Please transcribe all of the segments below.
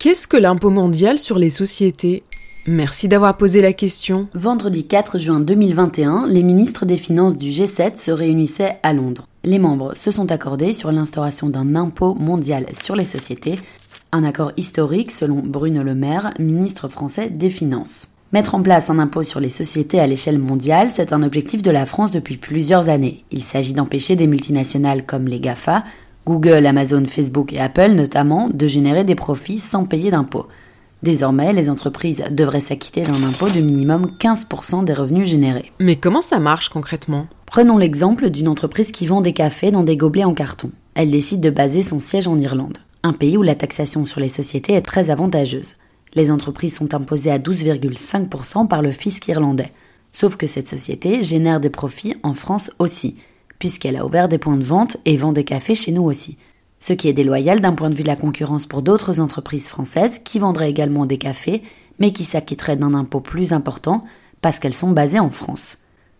Qu'est-ce que l'impôt mondial sur les sociétés? Merci d'avoir posé la question. Vendredi 4 juin 2021, les ministres des Finances du G7 se réunissaient à Londres. Les membres se sont accordés sur l'instauration d'un impôt mondial sur les sociétés, un accord historique selon Bruno Le Maire, ministre français des Finances. Mettre en place un impôt sur les sociétés à l'échelle mondiale, c'est un objectif de la France depuis plusieurs années. Il s'agit d'empêcher des multinationales comme les GAFA, Google, Amazon, Facebook et Apple notamment, de générer des profits sans payer d'impôts. Désormais, les entreprises devraient s'acquitter d'un impôt de minimum 15% des revenus générés. Mais comment ça marche concrètement? Prenons l'exemple d'une entreprise qui vend des cafés dans des gobelets en carton. Elle décide de baser son siège en Irlande, un pays où la taxation sur les sociétés est très avantageuse. Les entreprises sont imposées à 12,5% par le fisc irlandais. Sauf que cette société génère des profits en France aussi, puisqu'elle a ouvert des points de vente et vend des cafés chez nous aussi ce qui est déloyal d'un point de vue de la concurrence pour d'autres entreprises françaises qui vendraient également des cafés, mais qui s'acquitteraient d'un impôt plus important parce qu'elles sont basées en France.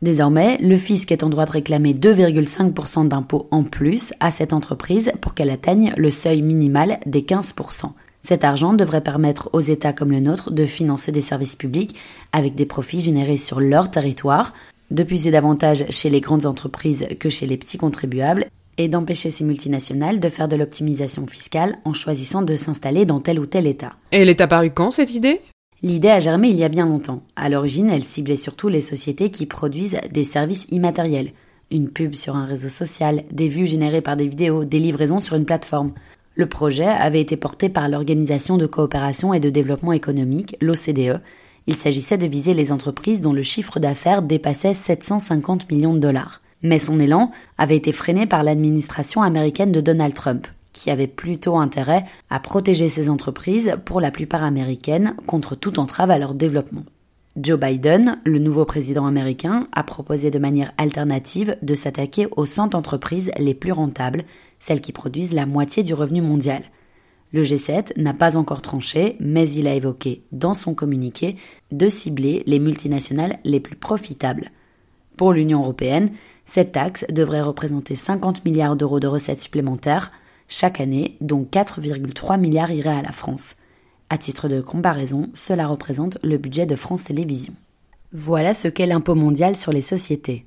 Désormais, le fisc est en droit de réclamer 2,5% d'impôt en plus à cette entreprise pour qu'elle atteigne le seuil minimal des 15%. Cet argent devrait permettre aux États comme le nôtre de financer des services publics avec des profits générés sur leur territoire, de puiser davantage chez les grandes entreprises que chez les petits contribuables et d'empêcher ces multinationales de faire de l'optimisation fiscale en choisissant de s'installer dans tel ou tel État. Et elle est apparue quand cette idée? L'idée a germé il y a bien longtemps. À l'origine, elle ciblait surtout les sociétés qui produisent des services immatériels. Une pub sur un réseau social, des vues générées par des vidéos, des livraisons sur une plateforme. Le projet avait été porté par l'Organisation de coopération et de développement économique, l'OCDE. Il s'agissait de viser les entreprises dont le chiffre d'affaires dépassait 750 millions de dollars. Mais son élan avait été freiné par l'administration américaine de Donald Trump, qui avait plutôt intérêt à protéger ses entreprises, pour la plupart américaines, contre toute entrave à leur développement. Joe Biden, le nouveau président américain, a proposé de manière alternative de s'attaquer aux 100 entreprises les plus rentables, celles qui produisent la moitié du revenu mondial. Le G7 n'a pas encore tranché, mais il a évoqué dans son communiqué de cibler les multinationales les plus profitables. Pour l'Union européenne, cette taxe devrait représenter 50 milliards d'euros de recettes supplémentaires chaque année, dont 4,3 milliards iraient à la France. À titre de comparaison, cela représente le budget de France Télévisions. Voilà ce qu'est l'impôt mondial sur les sociétés.